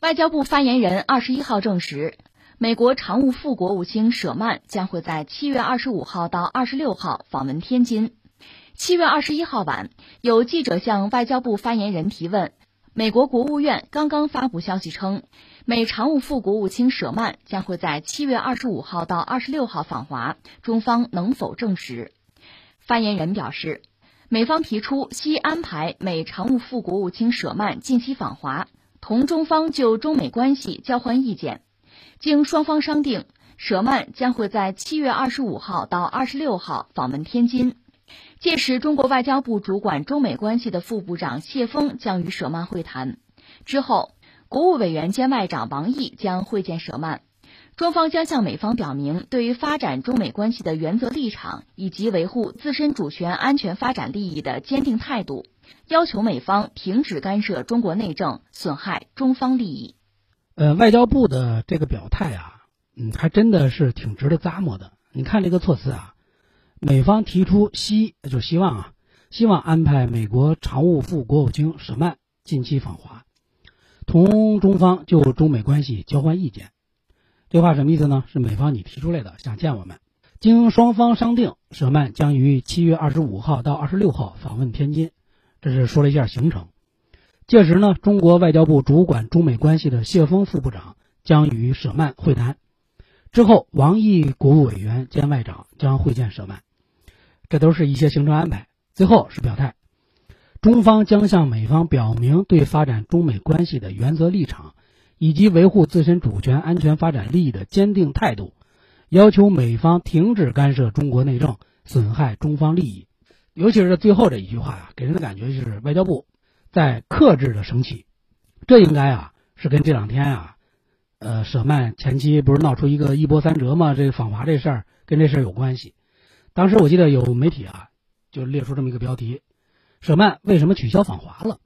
外交部发言人二十一号证实，美国常务副国务卿舍曼将会在七月二十五号到二十六号访问天津。七月二十一号晚，有记者向外交部发言人提问，美国国务院刚刚发布消息称，美常务副国务卿舍曼将会在七月二十五号到二十六号访华，中方能否证实？发言人表示，美方提出悉安排美常务副国务卿舍曼近期访华。同中方就中美关系交换意见，经双方商定，舍曼将会在七月二十五号到二十六号访问天津，届时中国外交部主管中美关系的副部长谢锋将与舍曼会谈。之后，国务委员兼外长王毅将会见舍曼，中方将向美方表明对于发展中美关系的原则立场以及维护自身主权安全发展利益的坚定态度。要求美方停止干涉中国内政，损害中方利益。呃，外交部的这个表态啊，嗯，还真的是挺值得咂摸的。你看这个措辞啊，美方提出希就希望啊，希望安排美国常务副国务卿舍曼近期访华，同中方就中美关系交换意见。这话什么意思呢？是美方你提出来的，想见我们。经双方商定，舍曼将于七月二十五号到二十六号访问天津。这是说了一下行程，届时呢，中国外交部主管中美关系的谢锋副部长将与舍曼会谈，之后王毅国务委员兼外长将会见舍曼，这都是一些行程安排。最后是表态，中方将向美方表明对发展中美关系的原则立场，以及维护自身主权安全发展利益的坚定态度，要求美方停止干涉中国内政，损害中方利益。尤其是最后这一句话呀，给人的感觉就是外交部在克制的生气。这应该啊是跟这两天啊，呃，舍曼前期不是闹出一个一波三折嘛？这个访华这事儿跟这事儿有关系。当时我记得有媒体啊就列出这么一个标题：舍曼为什么取消访华了？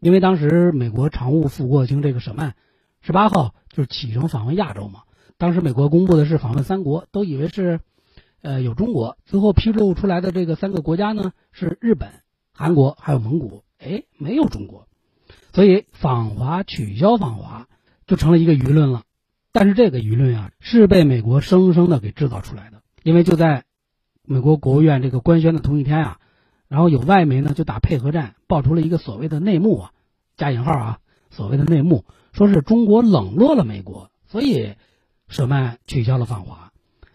因为当时美国常务副国务卿这个舍曼十八号就是启程访问亚洲嘛。当时美国公布的是访问三国，都以为是。呃，有中国，最后披露出来的这个三个国家呢，是日本、韩国还有蒙古，哎，没有中国，所以访华取消访华就成了一个舆论了。但是这个舆论啊，是被美国生生的给制造出来的，因为就在美国国务院这个官宣的同一天啊，然后有外媒呢就打配合战，爆出了一个所谓的内幕啊，加引号啊，所谓的内幕，说是中国冷落了美国，所以舍曼取消了访华。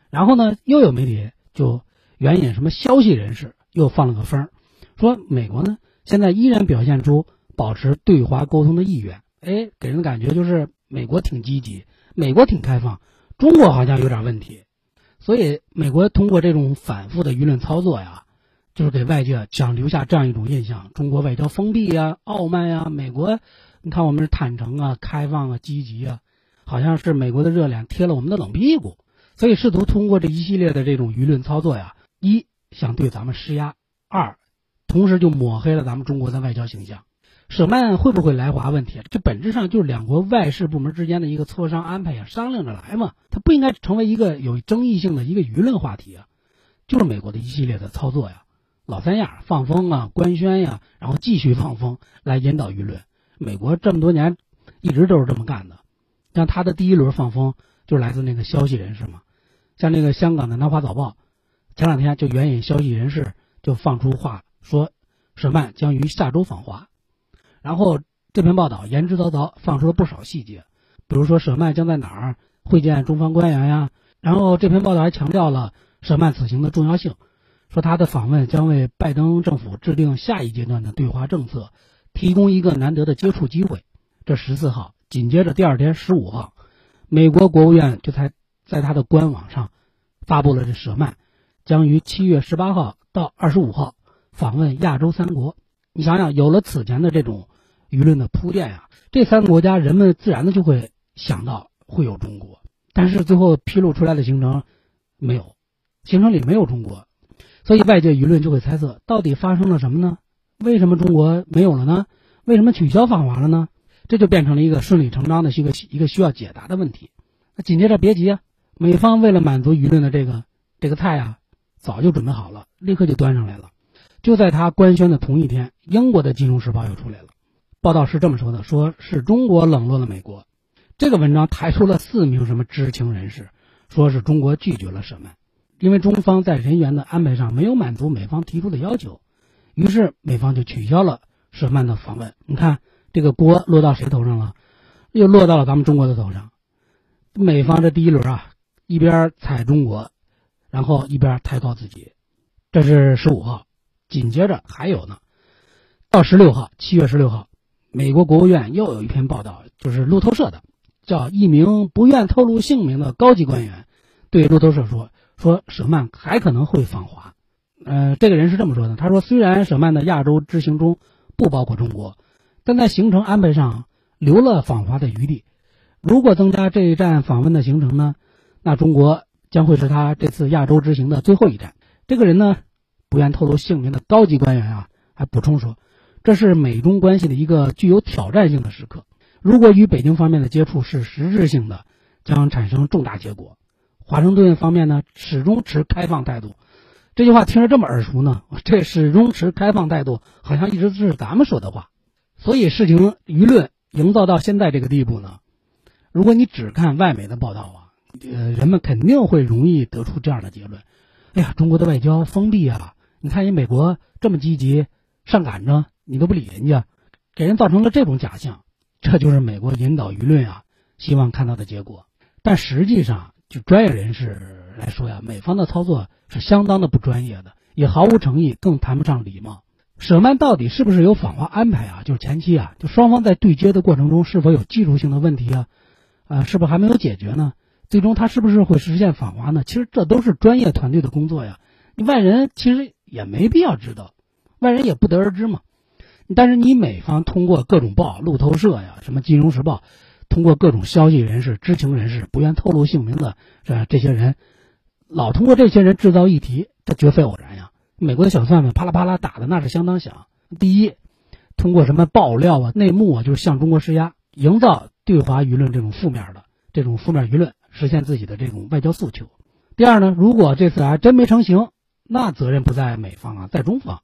然后呢，又有媒体就援引什么消息人士又放了个风，说美国呢现在依然表现出保持对华沟通的意愿，哎，给人的感觉就是美国挺积极，美国挺开放，中国好像有点问题，所以美国通过这种反复的舆论操作呀，就是给外界想留下这样一种印象：中国外交封闭呀、傲慢呀，美国你看我们是坦诚啊、开放啊、积极啊，好像是美国的热脸贴了我们的冷屁股。所以试图通过这一系列的这种舆论操作呀，一想对咱们施压，二，同时就抹黑了咱们中国的外交形象。舍曼会不会来华问题，这本质上就是两国外事部门之间的一个磋商安排呀，商量着来嘛。它不应该成为一个有争议性的一个舆论话题啊，就是美国的一系列的操作呀，老三样放风啊，官宣呀，然后继续放风来引导舆论。美国这么多年一直都是这么干的，像他的第一轮放风就是来自那个消息人士嘛。像那个香港的《南华早报》，前两天就援引消息人士就放出话说，舍曼将于下周访华。然后这篇报道言之凿凿，放出了不少细节，比如说舍曼将在哪儿会见中方官员呀。然后这篇报道还强调了舍曼此行的重要性，说他的访问将为拜登政府制定下一阶段的对华政策提供一个难得的接触机会。这十四号紧接着第二天十五号，美国国务院就才。在他的官网上发布了这舍曼将于七月十八号到二十五号访问亚洲三国。你想想，有了此前的这种舆论的铺垫呀，这三个国家人们自然的就会想到会有中国。但是最后披露出来的行程没有，行程里没有中国，所以外界舆论就会猜测到底发生了什么呢？为什么中国没有了呢？为什么取消访华了呢？这就变成了一个顺理成章的一个一个需要解答的问题。那紧接着别急啊。美方为了满足舆论的这个这个菜啊，早就准备好了，立刻就端上来了。就在他官宣的同一天，英国的《金融时报》又出来了，报道是这么说的：说是中国冷落了美国。这个文章抬出了四名什么知情人士，说是中国拒绝了舍曼，因为中方在人员的安排上没有满足美方提出的要求，于是美方就取消了舍曼的访问。你看这个锅落到谁头上了？又落到了咱们中国的头上。美方这第一轮啊，一边踩中国，然后一边抬高自己。这是十五号，紧接着还有呢，到十六号，七月十六号，美国国务院又有一篇报道，就是路透社的。叫一名不愿透露姓名的高级官员，对路透社说：“说舍曼还可能会访华。”呃，这个人是这么说的：“他说，虽然舍曼的亚洲之行中不包括中国，但在行程安排上留了访华的余地。如果增加这一站访问的行程呢，那中国将会是他这次亚洲之行的最后一站。”这个人呢，不愿透露姓名的高级官员啊，还补充说：“这是美中关系的一个具有挑战性的时刻。”如果与北京方面的接触是实质性的，将产生重大结果。华盛顿方面呢，始终持开放态度。这句话听着这么耳熟呢？这始终持开放态度，好像一直是咱们说的话。所以事情舆论营造到现在这个地步呢，如果你只看外媒的报道啊，呃，人们肯定会容易得出这样的结论：哎呀，中国的外交封闭啊！你看人美国这么积极上赶着，你都不理人家，给人造成了这种假象。这就是美国引导舆论啊，希望看到的结果。但实际上，就专业人士来说呀，美方的操作是相当的不专业的，也毫无诚意，更谈不上礼貌。舍曼到底是不是有访华安排啊？就是前期啊，就双方在对接的过程中，是否有技术性的问题啊？啊，是不是还没有解决呢？最终他是不是会实现访华呢？其实这都是专业团队的工作呀，你外人其实也没必要知道，外人也不得而知嘛。但是你美方通过各种报、路透社呀、什么《金融时报》，通过各种消息人士、知情人士不愿透露姓名的是吧这些人，老通过这些人制造议题，这绝非偶然呀。美国的小算盘啪啦啪啦打的那是相当响。第一，通过什么爆料啊、内幕啊，就是向中国施压，营造对华舆论这种负面的这种负面舆论，实现自己的这种外交诉求。第二呢，如果这次还真没成型，那责任不在美方啊，在中方。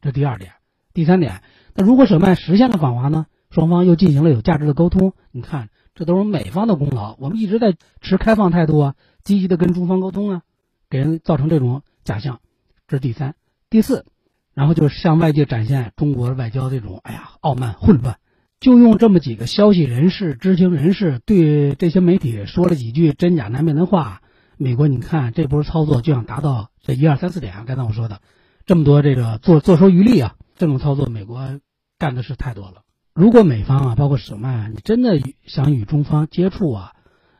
这第二点。第三点，那如果舍曼实现了访华呢？双方又进行了有价值的沟通，你看，这都是美方的功劳。我们一直在持开放态度啊，积极的跟中方沟通啊，给人造成这种假象，这是第三、第四，然后就是向外界展现中国外交这种哎呀傲慢混乱，就用这么几个消息人士、知情人士对这些媒体说了几句真假难辨的话。美国，你看这波操作就想达到这一二三四点，刚才我说的这么多这个坐坐收渔利啊。这种操作，美国干的是太多了。如果美方啊，包括舍曼，你真的想与中方接触啊，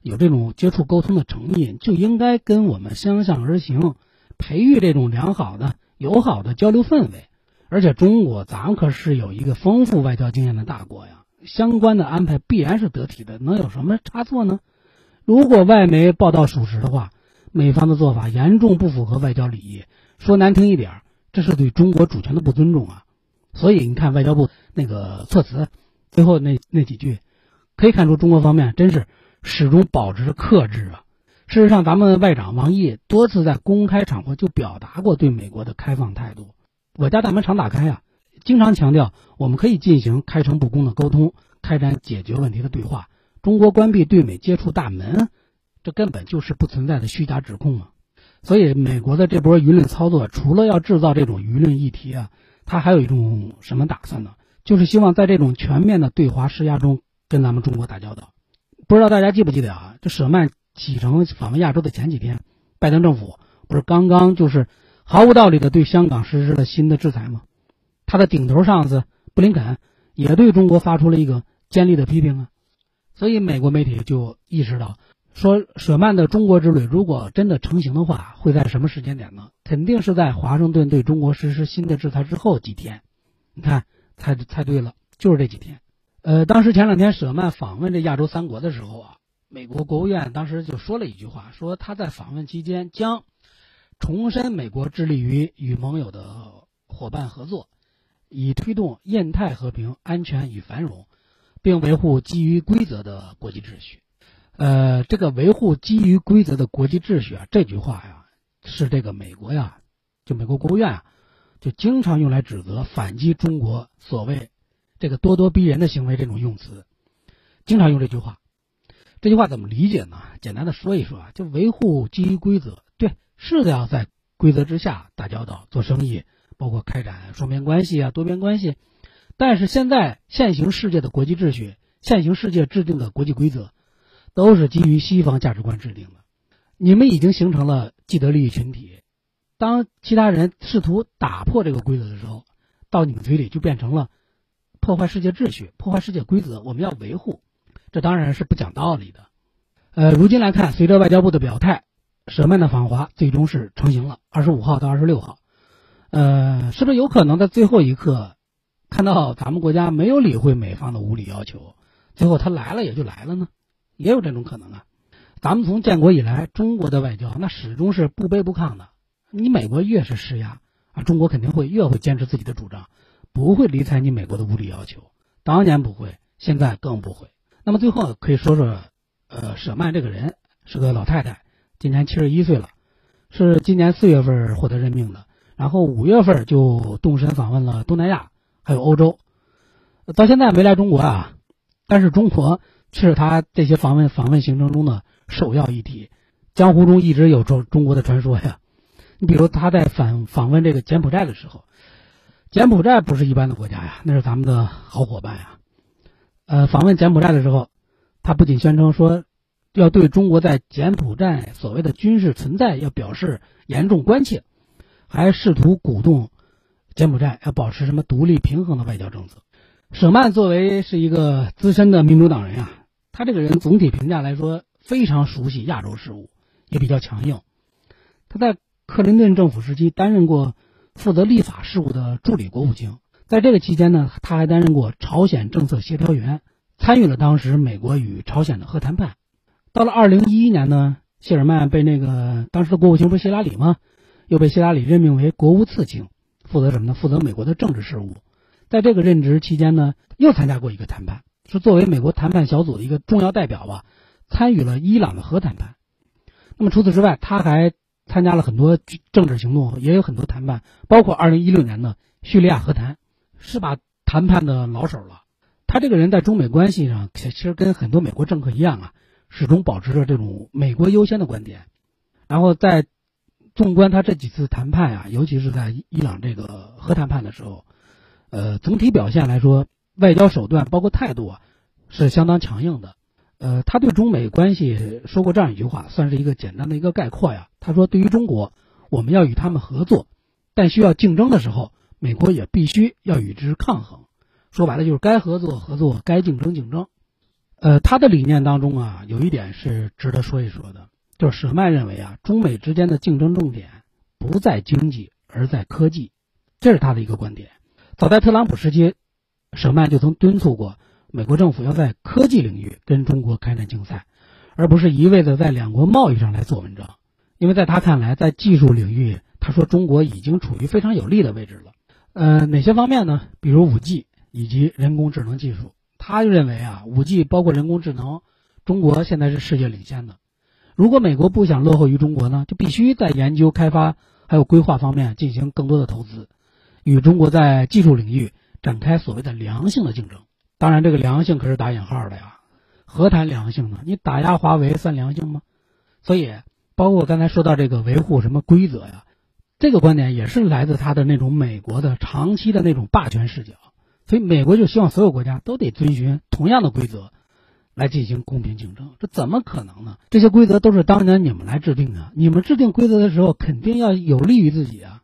有这种接触沟通的诚意，就应该跟我们相向而行，培育这种良好的、友好的交流氛围。而且中国，咱可是有一个丰富外交经验的大国呀，相关的安排必然是得体的，能有什么差错呢？如果外媒报道属实的话，美方的做法严重不符合外交礼仪，说难听一点，这是对中国主权的不尊重啊。所以你看外交部那个措辞，最后那那几句，可以看出中国方面真是始终保持克制啊。事实上，咱们外长王毅多次在公开场合就表达过对美国的开放态度，我家大门常打开啊，经常强调我们可以进行开诚布公的沟通，开展解决问题的对话。中国关闭对美接触大门，这根本就是不存在的虚假指控嘛。所以，美国的这波舆论操作，除了要制造这种舆论议题啊。他还有一种什么打算呢？就是希望在这种全面的对华施压中跟咱们中国打交道。不知道大家记不记得啊？这舍曼启程访问亚洲的前几天，拜登政府不是刚刚就是毫无道理的对香港实施了新的制裁吗？他的顶头上司布林肯也对中国发出了一个尖利的批评啊。所以美国媒体就意识到。说舍曼的中国之旅如果真的成型的话，会在什么时间点呢？肯定是在华盛顿对中国实施新的制裁之后几天。你看，猜猜对了，就是这几天。呃，当时前两天舍曼访问这亚洲三国的时候啊，美国国务院当时就说了一句话，说他在访问期间将重申美国致力于与盟友的伙伴合作，以推动印太和平、安全与繁荣，并维护基于规则的国际秩序。呃，这个维护基于规则的国际秩序啊，这句话呀，是这个美国呀，就美国国务院啊，就经常用来指责反击中国所谓这个咄咄逼人的行为这种用词，经常用这句话。这句话怎么理解呢？简单的说一说啊，就维护基于规则，是的要在规则之下打交道、做生意，包括开展双边关系啊、多边关系。但是现在现行世界的国际秩序、现行世界制定的国际规则，都是基于西方价值观制定的。你们已经形成了既得利益群体，当其他人试图打破这个规则的时候，到你们嘴里就变成了破坏世界秩序、破坏世界规则。我们要维护，这当然是不讲道理的。呃，如今来看，随着外交部的表态，舍曼的访华最终是成型了，二十五号到二十六号。呃，是不是有可能在最后一刻，看到咱们国家没有理会美方的无理要求，最后他来了也就来了呢？也有这种可能啊。咱们从建国以来，中国的外交那始终是不卑不亢的。你美国越是施压啊，中国肯定会越会坚持自己的主张，不会理睬你美国的无理要求。当年不会，现在更不会。那么最后可以说说，呃，舍曼这个人是个老太太，今年七十一岁了，是今年四月份获得任命的，然后五月份就动身访问了东南亚还有欧洲，到现在没来中国啊，但是中国是他这些访问访问行程中的。首要议题，江湖中一直有中中国的传说呀。你比如他在访访问这个柬埔寨的时候，柬埔寨不是一般的国家呀，那是咱们的好伙伴呀。呃，访问柬埔寨的时候，他不仅宣称说要对中国在柬埔寨所谓的军事存在要表示严重关切，还试图鼓动柬埔寨要保持什么独立平衡的外交政策。舍曼作为是一个资深的民主党人呀，他这个人总体评价来说。非常熟悉亚洲事务，也比较强硬。他在克林顿政府时期担任过负责立法事务的助理国务卿，在这个期间呢，他还担任过朝鲜政策协调员，参与了当时美国与朝鲜的核谈判。到了二零一一年呢，谢尔曼被那个当时的国务卿不是希拉里吗？又被希拉里任命为国务次卿，负责什么呢？负责美国的政治事务。在这个任职期间呢，又参加过一个谈判，是作为美国谈判小组的一个重要代表吧。参与了伊朗的核谈判，那么除此之外，他还参加了很多政治行动，也有很多谈判，包括二零一六年的叙利亚和谈，是把谈判的老手了。他这个人在中美关系上，其实跟很多美国政客一样啊，始终保持着这种美国优先的观点。然后在纵观他这几次谈判啊，尤其是在伊朗这个核谈判的时候，呃，总体表现来说，外交手段包括态度啊，是相当强硬的。呃，他对中美关系说过这样一句话，算是一个简单的一个概括呀。他说：“对于中国，我们要与他们合作，但需要竞争的时候，美国也必须要与之抗衡。说白了就是该合作合作，该竞争竞争。”呃，他的理念当中啊，有一点是值得说一说的，就是舍曼认为啊，中美之间的竞争重点不在经济，而在科技，这是他的一个观点。早在特朗普时期，舍曼就曾敦促过。美国政府要在科技领域跟中国开展竞赛，而不是一味的在两国贸易上来做文章。因为在他看来，在技术领域，他说中国已经处于非常有利的位置了。呃，哪些方面呢？比如五 G 以及人工智能技术。他就认为啊，五 G 包括人工智能，中国现在是世界领先的。如果美国不想落后于中国呢，就必须在研究开发还有规划方面进行更多的投资，与中国在技术领域展开所谓的良性的竞争。当然，这个良性可是打引号的呀，何谈良性呢？你打压华为算良性吗？所以，包括刚才说到这个维护什么规则呀，这个观点也是来自他的那种美国的长期的那种霸权视角。所以，美国就希望所有国家都得遵循同样的规则，来进行公平竞争。这怎么可能呢？这些规则都是当年你们来制定的，你们制定规则的时候肯定要有利于自己啊。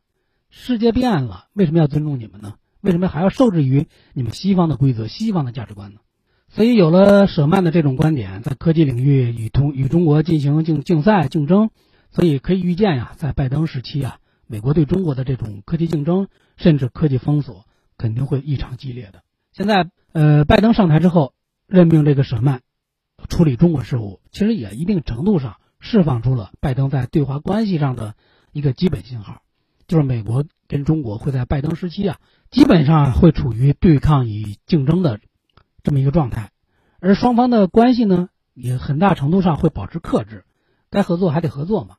世界变了，为什么要尊重你们呢？为什么还要受制于你们西方的规则、西方的价值观呢？所以有了舍曼的这种观点，在科技领域与同与中国进行竞竞赛竞争，所以可以预见呀，在拜登时期啊，美国对中国的这种科技竞争甚至科技封锁肯定会异常激烈的。现在呃，拜登上台之后任命这个舍曼处理中国事务，其实也一定程度上释放出了拜登在对华关系上的一个基本信号。就是美国跟中国会在拜登时期啊，基本上会处于对抗与竞争的这么一个状态，而双方的关系呢，也很大程度上会保持克制，该合作还得合作嘛。